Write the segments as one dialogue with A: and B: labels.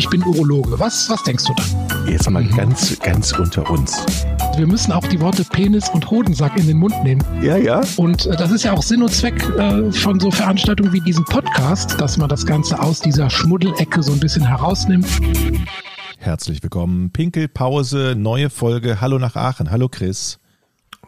A: ich bin Urologe. Was, was denkst du dann?
B: Jetzt mal ganz, ganz unter uns.
A: Wir müssen auch die Worte Penis und Hodensack in den Mund nehmen.
B: Ja, ja.
A: Und äh, das ist ja auch Sinn und Zweck äh, von so Veranstaltungen wie diesem Podcast, dass man das Ganze aus dieser Schmuddelecke so ein bisschen herausnimmt.
B: Herzlich willkommen. Pinkelpause, neue Folge. Hallo nach Aachen. Hallo Chris.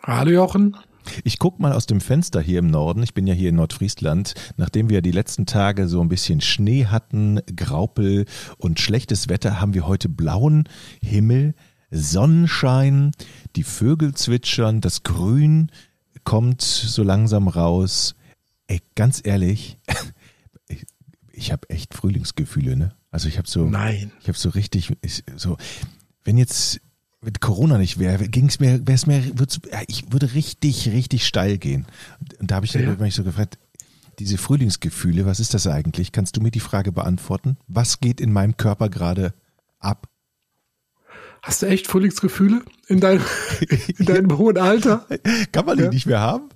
A: Hallo Jochen.
B: Ich gucke mal aus dem Fenster hier im Norden. Ich bin ja hier in Nordfriesland. Nachdem wir die letzten Tage so ein bisschen Schnee hatten, Graupel und schlechtes Wetter, haben wir heute blauen Himmel, Sonnenschein, die Vögel zwitschern, das Grün kommt so langsam raus. Ey, ganz ehrlich, ich, ich habe echt Frühlingsgefühle, ne? Also ich habe so,
A: Nein.
B: ich habe so richtig, ich, so, wenn jetzt mit Corona nicht wäre, ging es mir, wäre es mir, ich würde richtig, richtig steil gehen. Und da habe ich
A: Ja.
B: mich so gefragt, diese Frühlingsgefühle, was ist das eigentlich? Kannst du mir die Frage beantworten? Was geht in meinem Körper gerade ab?
A: Hast du echt Frühlingsgefühle in deinem, in deinem hohen Alter?
B: Kann man die
A: Ja.
B: nicht mehr haben?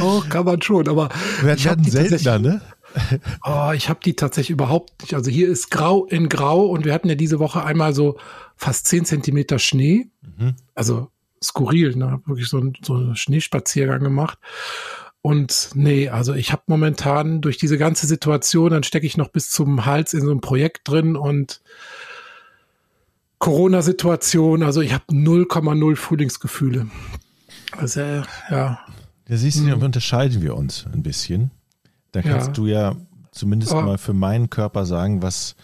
A: Oh, kann man schon, aber
B: Wir werden seltener, ne?
A: Oh, ich habe die tatsächlich überhaupt nicht. Also hier ist grau in grau und wir hatten ja diese Woche einmal so fast 10 Zentimeter Schnee.
B: Mhm.
A: Also skurril, ne? Wirklich so, ein, so einen Schneespaziergang gemacht. Und nee, also ich habe momentan durch diese ganze Situation, dann stecke ich noch bis zum Hals in so einem Projekt drin und Corona-Situation, also ich habe 0,0 Frühlingsgefühle. Also äh, ja,
B: Da siehst du, da unterscheiden wir uns ein bisschen. Da kannst
A: Ja.
B: du ja zumindest
A: Aber-
B: mal für meinen Körper sagen, was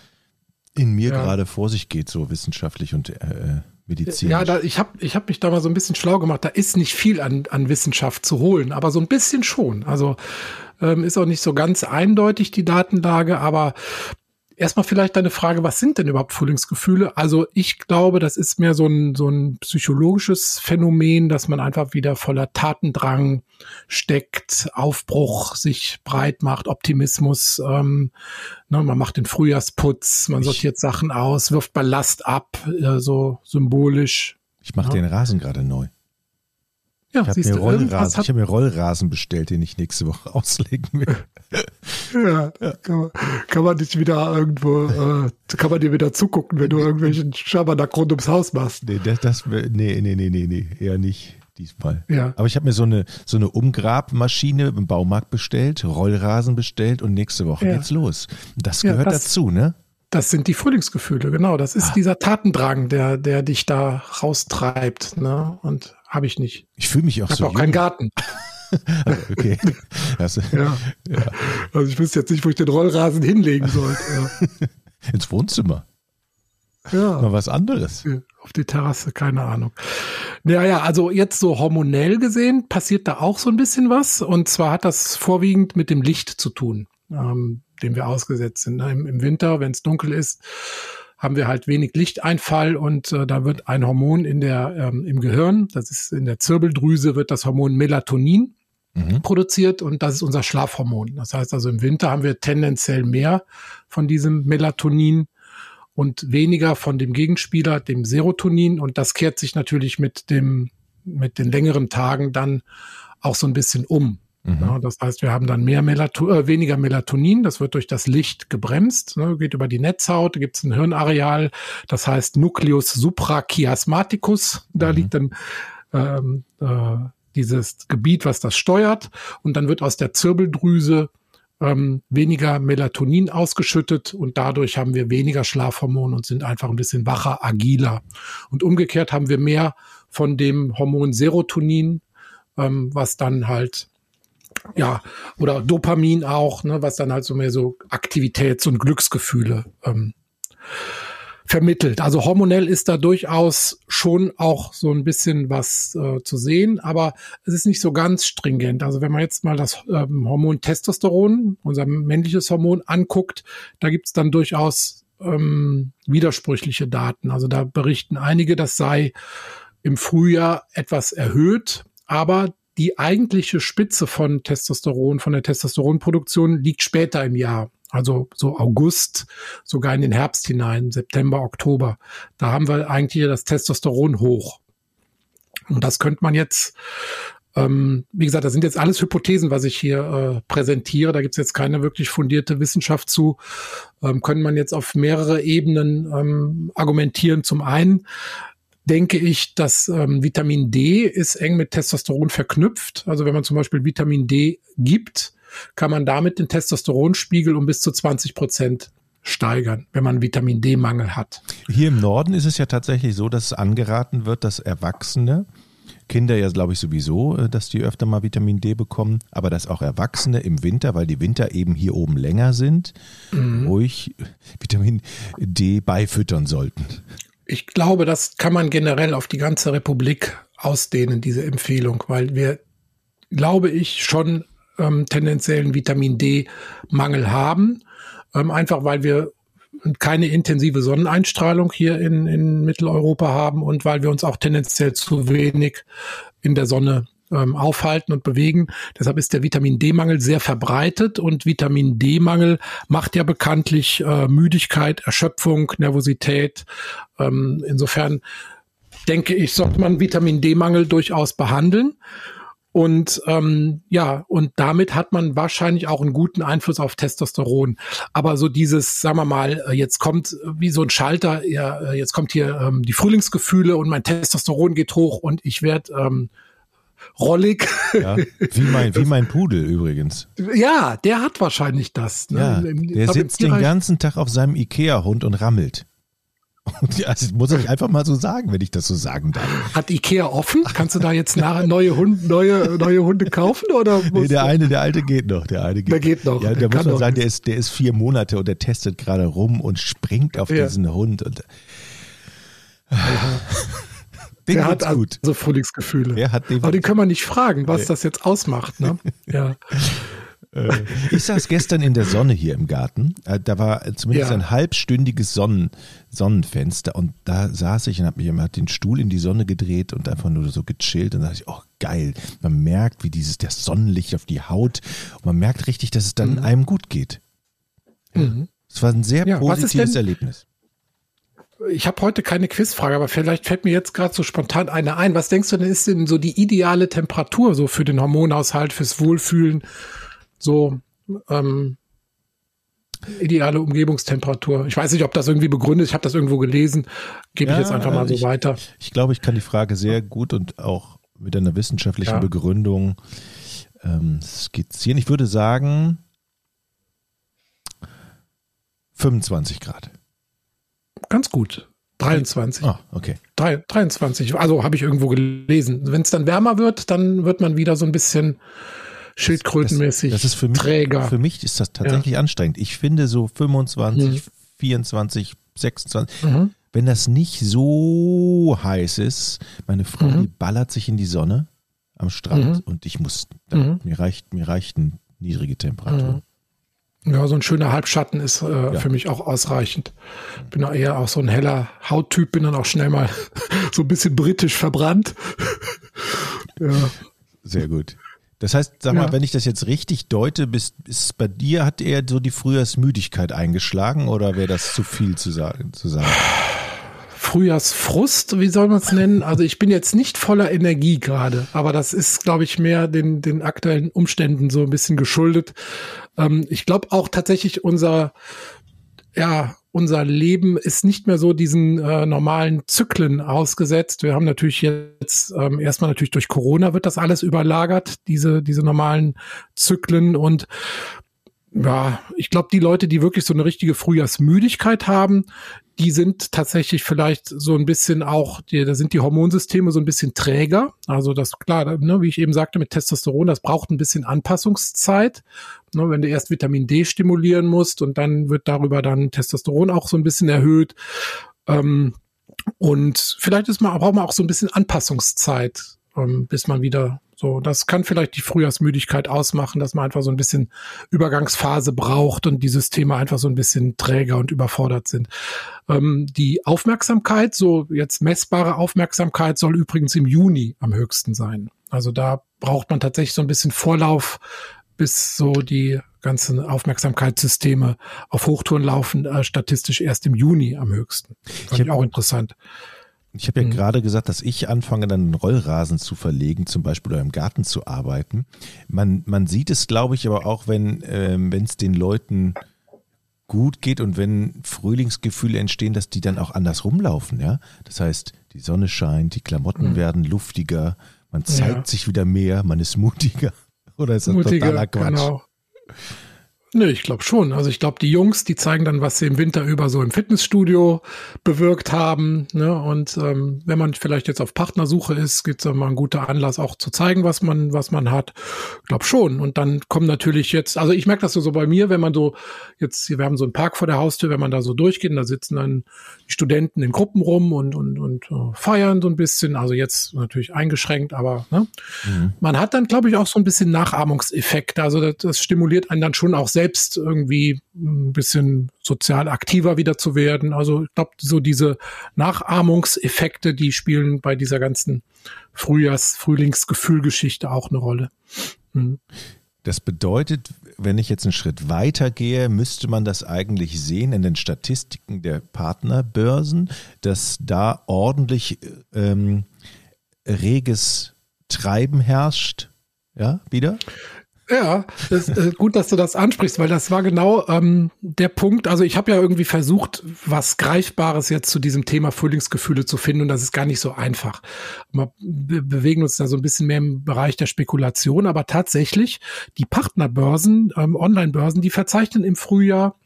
B: in mir
A: Ja.
B: gerade vor sich geht, so wissenschaftlich und äh, medizinisch.
A: Ja, da, ich habe ich hab mich da mal so ein bisschen schlau gemacht. Da ist nicht viel an, an Wissenschaft zu holen, aber so ein bisschen schon. Also ähm, ist auch nicht so ganz eindeutig die Datenlage, aber erstmal vielleicht deine Frage, was sind denn überhaupt Frühlingsgefühle? Also ich glaube, das ist mehr so ein, so ein psychologisches Phänomen, dass man einfach wieder voller Tatendrang steckt, Aufbruch sich breit macht, Optimismus. Ähm, ne, man macht den Frühjahrsputz, man
B: Ich-
A: sortiert Sachen aus, wirft Ballast ab, äh, so symbolisch.
B: ich mache
A: Ja.
B: den Rasen gerade neu.
A: Ja,
B: Ich habe
A: siehst
B: mir, Rollrasen,
A: hat,
B: ich hab mir Rollrasen bestellt, den ich nächste Woche auslegen will.
A: ja, Kann, man, kann man dich wieder irgendwo, äh, kann man dir wieder zugucken, wenn du irgendwelchen Schabernack rund ums Haus machst.
B: Nee, das, das, nee, nee, nee, nee, nee, eher nicht diesmal.
A: Ja.
B: Aber ich habe mir so eine, so eine Umgrabmaschine im Baumarkt bestellt, Rollrasen bestellt und nächste Woche
A: Ja.
B: geht's los. Das
A: Ja,
B: gehört
A: das-
B: dazu, ne?
A: Das sind die Frühlingsgefühle, genau. Das ist dieser Tatendrang, der, der dich da raustreibt, ne? Und habe ich nicht.
B: Ich fühle mich auch
A: Ich habe
B: so
A: auch keinen
B: jung.
A: Garten.
B: Okay. Das,
A: Ja. Also ich wüsste jetzt nicht, wo ich den Rollrasen hinlegen sollte.
B: Ins Wohnzimmer.
A: Ja.
B: Mal was anderes.
A: ja. Auf die Terrasse, keine Ahnung. Naja, also jetzt so hormonell gesehen passiert da auch so ein bisschen was. Und zwar hat das vorwiegend mit dem Licht zu tun, ähm, dem wir ausgesetzt sind. Im, im Winter, wenn es dunkel ist, haben wir halt wenig Lichteinfall und äh, da wird ein Hormon in der, ähm, im Gehirn, das ist in der Zirbeldrüse, wird das Hormon Melatonin
B: Mhm.
A: produziert und das ist unser Schlafhormon. Das heißt also im Winter haben wir tendenziell mehr von diesem Melatonin und weniger von dem Gegenspieler, dem Serotonin und das kehrt sich natürlich mit dem mit den längeren Tagen dann auch so ein bisschen um.
B: Mhm.
A: Ja, das heißt, wir haben dann mehr Melato äh, weniger Melatonin, das wird durch das Licht gebremst, ne, geht über die Netzhaut, da gibt es ein Hirnareal, das heißt Nucleus suprachiasmaticus, da
B: Mhm.
A: liegt dann ähm, äh, dieses Gebiet, was das steuert, und dann wird aus der Zirbeldrüse ähm, weniger Melatonin ausgeschüttet und dadurch haben wir weniger Schlafhormon und sind einfach ein bisschen wacher, agiler. Und umgekehrt haben wir mehr von dem Hormon Serotonin, ähm, was dann halt ja, oder Dopamin auch, ne, was dann halt so mehr so Aktivitäts- und Glücksgefühle ähm, vermittelt. Also hormonell ist da durchaus schon auch so ein bisschen was äh, zu sehen, aber es ist nicht so ganz stringent. Also wenn man jetzt mal das ähm, Hormon Testosteron, unser männliches Hormon, anguckt, da gibt's dann durchaus ähm, widersprüchliche Daten. Also da berichten einige, das sei im Frühjahr etwas erhöht, aber die eigentliche Spitze von Testosteron, von der Testosteronproduktion liegt später im Jahr. Also so August, sogar in den Herbst hinein, September, Oktober. Da haben wir eigentlich das Testosteron hoch. Und das könnte man jetzt Ähm, wie gesagt, das sind jetzt alles Hypothesen, was ich hier äh, präsentiere. Da gibt es jetzt keine wirklich fundierte Wissenschaft zu. Ähm, können man jetzt auf mehrere Ebenen ähm, argumentieren. Zum einen denke ich, dass ähm, Vitamin D ist eng mit Testosteron verknüpft. Also wenn man zum Beispiel Vitamin D gibt, kann man damit den Testosteronspiegel um bis zu 20 Prozent steigern, wenn man Vitamin D-Mangel hat.
B: Hier im Norden ist es ja tatsächlich so, dass angeraten wird, dass Erwachsene Kinder ja, glaube ich, sowieso, äh, dass die öfter mal Vitamin D bekommen, aber dass auch Erwachsene im Winter, weil die Winter eben hier oben länger sind, mhm. ruhig Vitamin D beifüttern sollten.
A: Ich glaube, das kann man generell auf die ganze Republik ausdehnen, diese Empfehlung, weil wir, glaube ich, schon ähm, tendenziellen Vitamin D-Mangel haben. Ähm, einfach weil wir keine intensive Sonneneinstrahlung hier in, in Mitteleuropa haben und weil wir uns auch tendenziell zu wenig in der Sonne ähm, aufhalten und bewegen. Deshalb ist der Vitamin D-Mangel sehr verbreitet und Vitamin D-Mangel macht ja bekanntlich äh, Müdigkeit, Erschöpfung, Nervosität. Ähm, insofern denke ich, sollte man Vitamin D-Mangel durchaus behandeln. Und ähm, ja, und damit hat man wahrscheinlich auch einen guten Einfluss auf Testosteron. Aber so dieses, sagen wir mal, äh, jetzt kommt wie so ein Schalter, ja, äh, jetzt kommt hier ähm, die Frühlingsgefühle und mein Testosteron geht hoch und ich werde ähm, rollig.
B: Ja, wie, mein, wie mein Pudel übrigens.
A: Ja, der hat wahrscheinlich das.
B: Ne? Ja, der sitzt den ganzen Tag auf seinem Ikea-Hund und rammelt. Ja, das muss ich einfach mal so sagen, wenn ich das so sagen darf.
A: Hat Ikea offen? Kannst du da jetzt nachher neue Hunde, neue, neue Hunde kaufen? Oder
B: nee, der eine, der alte geht noch. Der eine geht,
A: der geht noch.
B: Ja, der, der muss man sagen, der ist, der ist vier Monate und der testet gerade rum und springt auf ja. diesen Hund. Und,
A: ja. Der hat gut. also Frühlingsgefühle. Der hat den Aber den können wir nicht fragen, was nee. das jetzt ausmacht. Ne? Ja.
B: Äh, ich saß gestern in der Sonne hier im Garten. Äh, da war zumindest ja. ein halbstündiges Sonnen, Sonnenfenster und da saß ich und habe mich immer den Stuhl in die Sonne gedreht und einfach nur so gechillt und da dachte ich, oh geil. Man merkt, wie dieses das Sonnenlicht auf die Haut und man merkt richtig, dass es dann mhm. einem gut geht. Mhm. Es war ein sehr ja, positives Erlebnis.
A: Ich habe heute keine Quizfrage, aber vielleicht fällt mir jetzt gerade so spontan eine ein. Was denkst du denn ist denn so die ideale Temperatur so für den Hormonhaushalt, fürs Wohlfühlen? so ähm, ideale Umgebungstemperatur. Ich weiß nicht, ob das irgendwie begründet ist. Ich habe das irgendwo gelesen. Gebe ja, ich jetzt einfach mal so
B: ich,
A: weiter.
B: Ich glaube, ich kann die Frage sehr gut und auch mit einer wissenschaftlichen ja. Begründung ähm, skizzieren. Ich würde sagen 25 Grad.
A: Ganz gut. 23.
B: Ah, okay.
A: 3, 23. Also habe ich irgendwo gelesen. Wenn es dann wärmer wird, dann wird man wieder so ein bisschen schildkrötenmäßig
B: das, das, ist für mich,
A: träger.
B: Für mich ist das tatsächlich ja. anstrengend. Ich finde so 25, mhm. 24, 26, mhm. wenn das nicht so heiß ist, meine Frau, mhm. die ballert sich in die Sonne am Strand mhm. und ich muss, da, mhm. mir reicht, mir reichen niedrige Temperaturen.
A: Ja, so ein schöner Halbschatten ist äh, ja. für mich auch ausreichend. Bin auch eher auch so ein heller Hauttyp, bin dann auch schnell mal so ein bisschen britisch verbrannt.
B: ja. Sehr gut. Das heißt, sag ja. mal, wenn ich das jetzt richtig deute, bis, bis bei dir hat er so die Frühjahrsmüdigkeit eingeschlagen oder wäre das zu viel zu sagen? Zu sagen?
A: Frühjahrsfrust, wie soll man es nennen? Also ich bin jetzt nicht voller Energie gerade, aber das ist, glaube ich, mehr den, den aktuellen Umständen so ein bisschen geschuldet. Ähm, ich glaube auch tatsächlich unser, ja, unser Leben ist nicht mehr so diesen äh, normalen Zyklen ausgesetzt. Wir haben natürlich jetzt ähm, erstmal natürlich durch Corona wird das alles überlagert, diese, diese normalen Zyklen und ja, ich glaube, die Leute, die wirklich so eine richtige Frühjahrsmüdigkeit haben, die sind tatsächlich vielleicht so ein bisschen auch, die, da sind die Hormonsysteme so ein bisschen träger. Also das klar, ne, wie ich eben sagte mit Testosteron, das braucht ein bisschen Anpassungszeit. Ne, wenn du erst Vitamin D stimulieren musst und dann wird darüber dann Testosteron auch so ein bisschen erhöht. Ähm, und vielleicht ist man, braucht man auch so ein bisschen Anpassungszeit, ähm, bis man wieder so, das kann vielleicht die Frühjahrsmüdigkeit ausmachen, dass man einfach so ein bisschen Übergangsphase braucht und die Systeme einfach so ein bisschen träger und überfordert sind. Ähm, die Aufmerksamkeit, so jetzt messbare Aufmerksamkeit, soll übrigens im Juni am höchsten sein. Also da braucht man tatsächlich so ein bisschen Vorlauf, bis so die ganzen Aufmerksamkeitssysteme auf Hochtouren laufen, äh, statistisch erst im Juni am höchsten. Fand ich, ich auch interessant.
B: Ich habe ja mhm. gerade gesagt, dass ich anfange, dann einen Rollrasen zu verlegen, zum Beispiel oder im Garten zu arbeiten. Man, man sieht es, glaube ich, aber auch, wenn ähm, es den Leuten gut geht und wenn Frühlingsgefühle entstehen, dass die dann auch anders rumlaufen, ja. Das heißt, die Sonne scheint, die Klamotten mhm. werden luftiger, man zeigt ja. sich wieder mehr, man ist mutiger. Oder ist das mutiger, totaler Quatsch? Genau.
A: Nö, ich glaube schon. Also ich glaube, die Jungs, die zeigen dann, was sie im Winter über so im Fitnessstudio bewirkt haben. Ne? Und ähm, wenn man vielleicht jetzt auf Partnersuche ist, gibt es mal ein guter Anlass, auch zu zeigen, was man, was man hat. Ich glaube schon. Und dann kommen natürlich jetzt, also ich merke das so, so bei mir, wenn man so jetzt, wir haben so einen Park vor der Haustür, wenn man da so durchgeht, da sitzen dann die Studenten in Gruppen rum und und und uh, feiern so ein bisschen. Also jetzt natürlich eingeschränkt, aber ne? Mhm. man hat dann, glaube ich, auch so ein bisschen Nachahmungseffekte. Also das, das stimuliert einen dann schon auch sehr selbst irgendwie ein bisschen sozial aktiver wieder zu werden. Also ich glaube, so diese Nachahmungseffekte, die spielen bei dieser ganzen Frühjahrs-, Frühlingsgefühlgeschichte auch eine Rolle.
B: Mhm. Das bedeutet, wenn ich jetzt einen Schritt weiter gehe, müsste man das eigentlich sehen in den Statistiken der Partnerbörsen, dass da ordentlich ähm, reges Treiben herrscht. Ja, wieder?
A: Ja, das, äh, gut, dass du das ansprichst, weil das war genau ähm, der Punkt. Also ich habe ja irgendwie versucht, was Greifbares jetzt zu diesem Thema Frühlingsgefühle zu finden und das ist gar nicht so einfach. Wir be bewegen uns da so ein bisschen mehr im Bereich der Spekulation, aber tatsächlich die Partnerbörsen, ähm, Online-Börsen, die verzeichnen im Frühjahr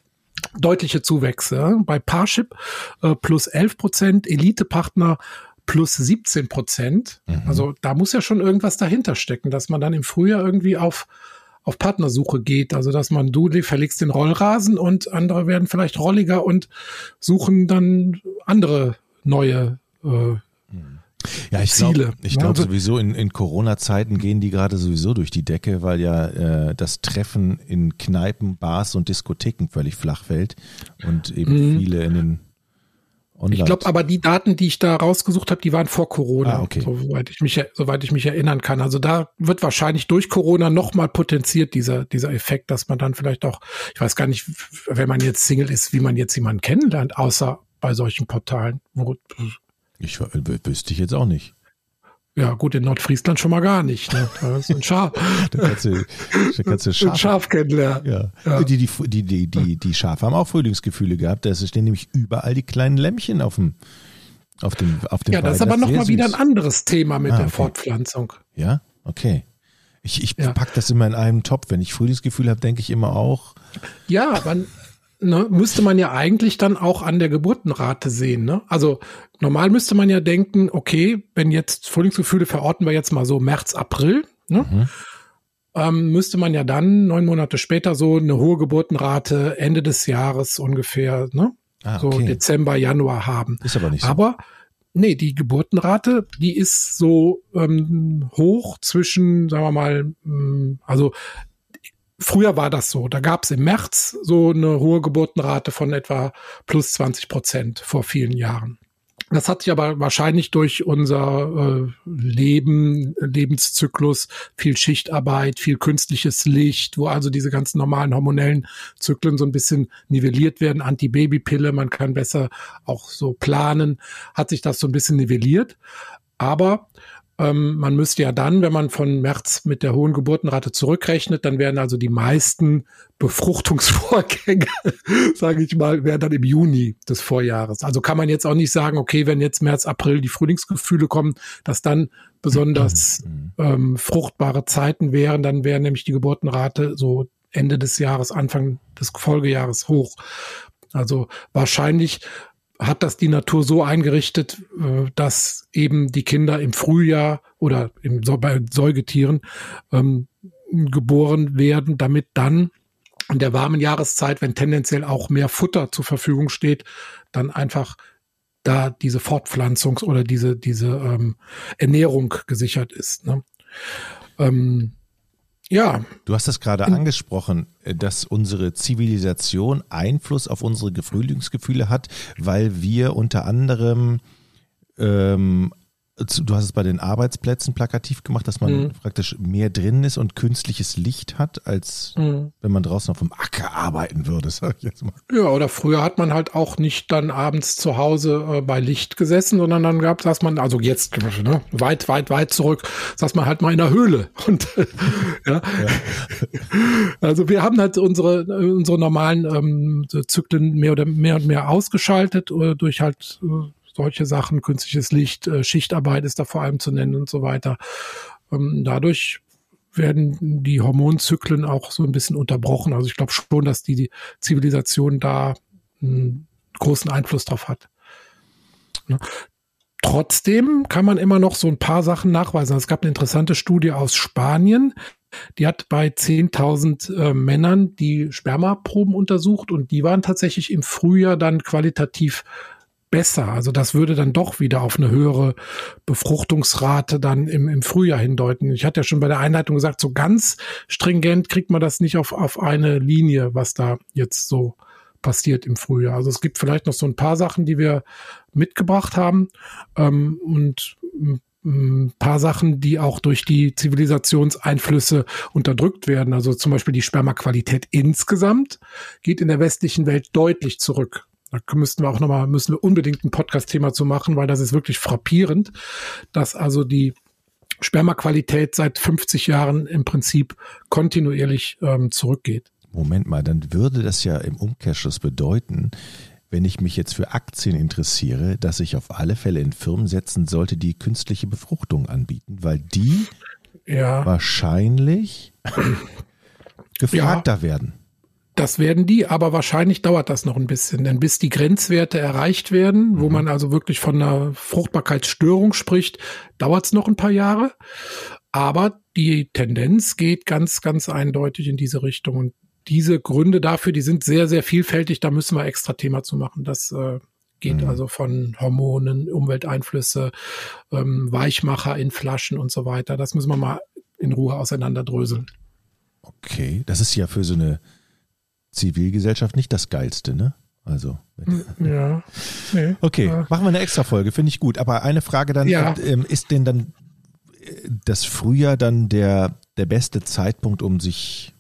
A: deutliche Zuwächse. Bei Parship äh, plus 11 Prozent, Elite-Partner plus 17 Prozent. Mhm. Also da muss ja schon irgendwas dahinter stecken, dass man dann im Frühjahr irgendwie auf auf Partnersuche geht. Also dass man, du verlegst den Rollrasen und andere werden vielleicht rolliger und suchen dann andere neue äh,
B: ja, ich glaube ich glaub also, sowieso, in, in Corona-Zeiten gehen die gerade sowieso durch die Decke, weil ja äh, das Treffen in Kneipen, Bars und Diskotheken völlig flach fällt und eben mhm. viele in den
A: Online. Ich glaube aber die Daten, die ich da rausgesucht habe, die waren vor Corona, ah, okay. soweit ich mich soweit ich mich erinnern kann. Also da wird wahrscheinlich durch Corona nochmal potenziert dieser dieser Effekt, dass man dann vielleicht auch, ich weiß gar nicht, wenn man jetzt Single ist, wie man jetzt jemanden kennenlernt, außer bei solchen Portalen.
B: Ich wüsste ich jetzt auch nicht.
A: Ja, gut, in Nordfriesland schon mal gar nicht. Ne? Da ist ein Schaf.
B: da kannst du, da kannst du Schaf, ein
A: Schaf kennenlernen.
B: Ja. ja. Die, die, die, die, die, die Schafe haben auch Frühlingsgefühle gehabt. Da stehen nämlich überall die kleinen Lämmchen auf dem, auf dem, auf dem
A: Ja, das ist aber nochmal wieder ein anderes Thema mit ah, der Fortpflanzung.
B: Ja, okay. Ich, ich ja. pack das immer in einem Topf. Wenn ich Frühlingsgefühl habe, denke ich immer auch.
A: Ja, man, ne, müsste man ja eigentlich dann auch an der Geburtenrate sehen. Ne? Also normal müsste man ja denken, okay, wenn jetzt Frühlingsgefühle verorten wir jetzt mal so März, April, ne? Mhm. Ähm, müsste man ja dann neun Monate später so eine hohe Geburtenrate Ende des Jahres ungefähr, ne? Ah, okay. so Dezember, Januar haben.
B: Ist aber nicht so.
A: Aber nee, die Geburtenrate, die ist so ähm, hoch zwischen, sagen wir mal, ähm, also Früher war das so. Da gab es im März so eine hohe Geburtenrate von etwa plus 20 Prozent vor vielen Jahren. Das hat sich aber wahrscheinlich durch unser äh, Leben, Lebenszyklus, viel Schichtarbeit, viel künstliches Licht, wo also diese ganzen normalen hormonellen Zyklen so ein bisschen nivelliert werden, Antibabypille, man kann besser auch so planen, hat sich das so ein bisschen nivelliert. Aber ähm, man müsste ja dann, wenn man von März mit der hohen Geburtenrate zurückrechnet, dann werden also die meisten Befruchtungsvorgänge, sage ich mal, wären dann im Juni des Vorjahres. Also kann man jetzt auch nicht sagen, okay, wenn jetzt März, April die Frühlingsgefühle kommen, dass dann besonders mhm. ähm, fruchtbare Zeiten wären, dann wäre nämlich die Geburtenrate so Ende des Jahres, Anfang des Folgejahres hoch. Also wahrscheinlich hat das die Natur so eingerichtet, äh, dass eben die Kinder im Frühjahr oder im, bei Säugetieren ähm, geboren werden, damit dann in der warmen Jahreszeit, wenn tendenziell auch mehr Futter zur Verfügung steht, dann einfach da diese Fortpflanzungs- oder diese, diese ähm, Ernährung gesichert ist. Ne? Ähm, ja.
B: Du hast das gerade angesprochen, äh, dass unsere Zivilisation Einfluss auf unsere Frühlingsgefühle hat, weil wir unter anderem ähm, du hast es bei den Arbeitsplätzen plakativ gemacht, dass man mhm. praktisch mehr drin ist und künstliches Licht hat, als mhm. wenn man draußen auf dem Acker arbeiten würde, sag ich jetzt mal.
A: Ja, oder früher hat man halt auch nicht dann abends zu Hause äh, bei Licht gesessen, sondern dann gab es, man, also jetzt ne, weit, weit, weit zurück, saß man halt mal in der Höhle. Und ja. ja. Also wir haben halt unsere, unsere normalen ähm, Zyklen mehr oder mehr und mehr ausgeschaltet äh, durch halt äh, solche Sachen, künstliches Licht, äh, Schichtarbeit ist da vor allem zu nennen und so weiter. Ähm, dadurch werden die Hormonzyklen auch so ein bisschen unterbrochen. Also ich glaube schon, dass die, die Zivilisation da einen großen Einfluss drauf hat. Ne? Trotzdem kann man immer noch so ein paar Sachen nachweisen. Es gab eine interessante Studie aus Spanien, die hat bei 10.000 äh, Männern die Spermaproben untersucht und die waren tatsächlich im Frühjahr dann qualitativ besser. Also das würde dann doch wieder auf eine höhere Befruchtungsrate dann im, im Frühjahr hindeuten. Ich hatte ja schon bei der Einleitung gesagt, so ganz stringent kriegt man das nicht auf, auf eine Linie, was da jetzt so passiert im Frühjahr. Also es gibt vielleicht noch so ein paar Sachen, die wir mitgebracht haben ähm, und ein paar Sachen, die auch durch die Zivilisationseinflüsse unterdrückt werden. Also zum Beispiel die Spermaqualität insgesamt geht in der westlichen Welt deutlich zurück. Da müssten wir auch nochmal, müssen wir unbedingt ein Podcast-Thema zu machen, weil das ist wirklich frappierend, dass also die Spermaqualität seit 50 Jahren im Prinzip kontinuierlich ähm, zurückgeht.
B: Moment mal, dann würde das ja im Umkehrschluss bedeuten, wenn ich mich jetzt für Aktien interessiere, dass ich auf alle Fälle in Firmen setzen sollte, die künstliche Befruchtung anbieten, weil die ja. wahrscheinlich gefragter ja. werden.
A: Das werden die, aber wahrscheinlich dauert das noch ein bisschen, denn bis die Grenzwerte erreicht werden, wo mhm. man also wirklich von einer Fruchtbarkeitsstörung spricht, dauert es noch ein paar Jahre. Aber die Tendenz geht ganz, ganz eindeutig in diese Richtung. Und diese Gründe dafür, die sind sehr, sehr vielfältig. Da müssen wir extra Thema zu machen. Das äh, geht mhm. also von Hormonen, Umwelteinflüsse, ähm, Weichmacher in Flaschen und so weiter. Das müssen wir mal in Ruhe auseinanderdröseln.
B: Okay, das ist ja für so eine Zivilgesellschaft nicht das Geilste, ne? Also.
A: Ja.
B: Nee, okay, ja. machen wir eine extra Folge, finde ich gut. Aber eine Frage dann, ja. ähm, ist denn dann äh, das Frühjahr dann der, der beste Zeitpunkt, um sich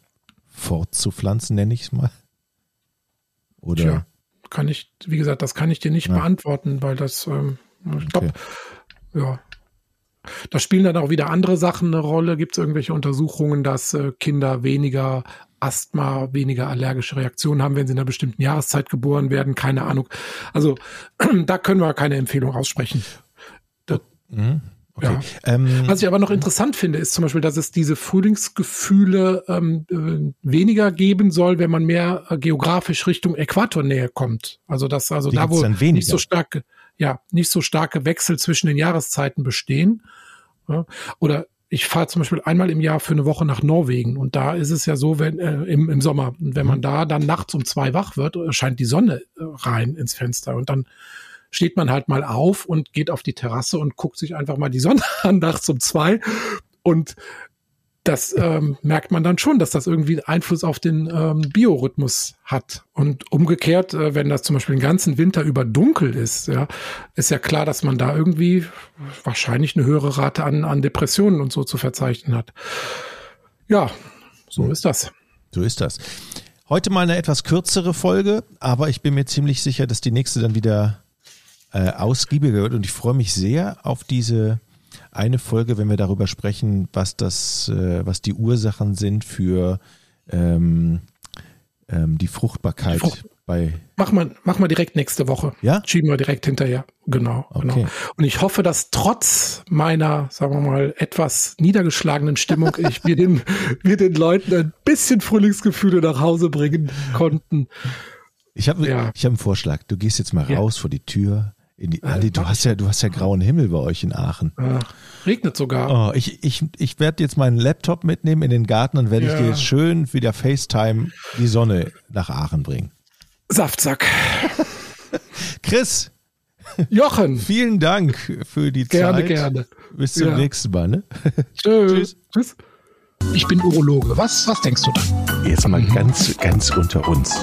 B: fortzupflanzen, nenne ich es mal?
A: Oder? Tja, kann ich, wie gesagt, das kann ich dir nicht ja. beantworten, weil das, ähm, ich glaube, okay. ja. Da spielen dann auch wieder andere Sachen eine Rolle. Gibt es irgendwelche Untersuchungen, dass äh, Kinder weniger Asthma, weniger allergische Reaktionen haben, wenn sie in einer bestimmten Jahreszeit geboren werden, keine Ahnung. Also da können wir keine Empfehlung aussprechen. Das, mhm. Okay. Ja. Ähm, Was ich aber noch interessant finde, ist zum Beispiel, dass es diese Frühlingsgefühle ähm, äh, weniger geben soll, wenn man mehr äh, geografisch Richtung Äquatornähe kommt. Also dass also da wo nicht so starke, ja, nicht so starke Wechsel zwischen den Jahreszeiten bestehen. Ja, oder ich fahre zum Beispiel einmal im Jahr für eine Woche nach Norwegen und da ist es ja so, wenn äh, im, im Sommer, wenn man mhm. da dann nachts um zwei wach wird, scheint die Sonne äh, rein ins Fenster und dann steht man halt mal auf und geht auf die Terrasse und guckt sich einfach mal die Sonne an nachts um zwei und das ähm, merkt man dann schon, dass das irgendwie Einfluss auf den ähm, Biorhythmus hat. Und umgekehrt, äh, wenn das zum Beispiel den ganzen Winter über dunkel ist, ja, ist ja klar, dass man da irgendwie wahrscheinlich eine höhere Rate an, an Depressionen und so zu verzeichnen hat. Ja, so hm. ist das.
B: So ist das. Heute mal eine etwas kürzere Folge, aber ich bin mir ziemlich sicher, dass die nächste dann wieder äh, ausgiebiger wird und ich freue mich sehr auf diese eine Folge, wenn wir darüber sprechen, was das, äh, was die Ursachen sind für ähm, ähm, die Fruchtbarkeit Frucht bei.
A: Mach mal, mach mal direkt nächste Woche.
B: Ja?
A: Schieben wir direkt hinterher. Genau, okay. genau. Und ich hoffe, dass trotz meiner, sagen wir mal, etwas niedergeschlagenen Stimmung ich wir den, wir den Leuten ein bisschen Frühlingsgefühle nach Hause bringen konnten.
B: Ich habe ja. ich hab einen Vorschlag. Du gehst jetzt mal raus vor die Tür, die, Andi, du hast ja, du hast ja grauen Himmel bei euch in Aachen. Ja,
A: regnet sogar.
B: Oh, ich ich, ich werde jetzt meinen Laptop mitnehmen in den Garten und werde ja. ich dir jetzt schön wieder FaceTime die Sonne nach Aachen bringen.
A: Saftsack.
B: Chris.
A: Jochen.
B: Vielen Dank für die
A: gerne,
B: Zeit.
A: Gerne, gerne.
B: Bis zum ja. nächsten Mal. Ne?
A: Tschüss. Tschüss. Ich bin Urologe. Was, was denkst du da?
B: Jetzt mal ganz, ganz unter uns.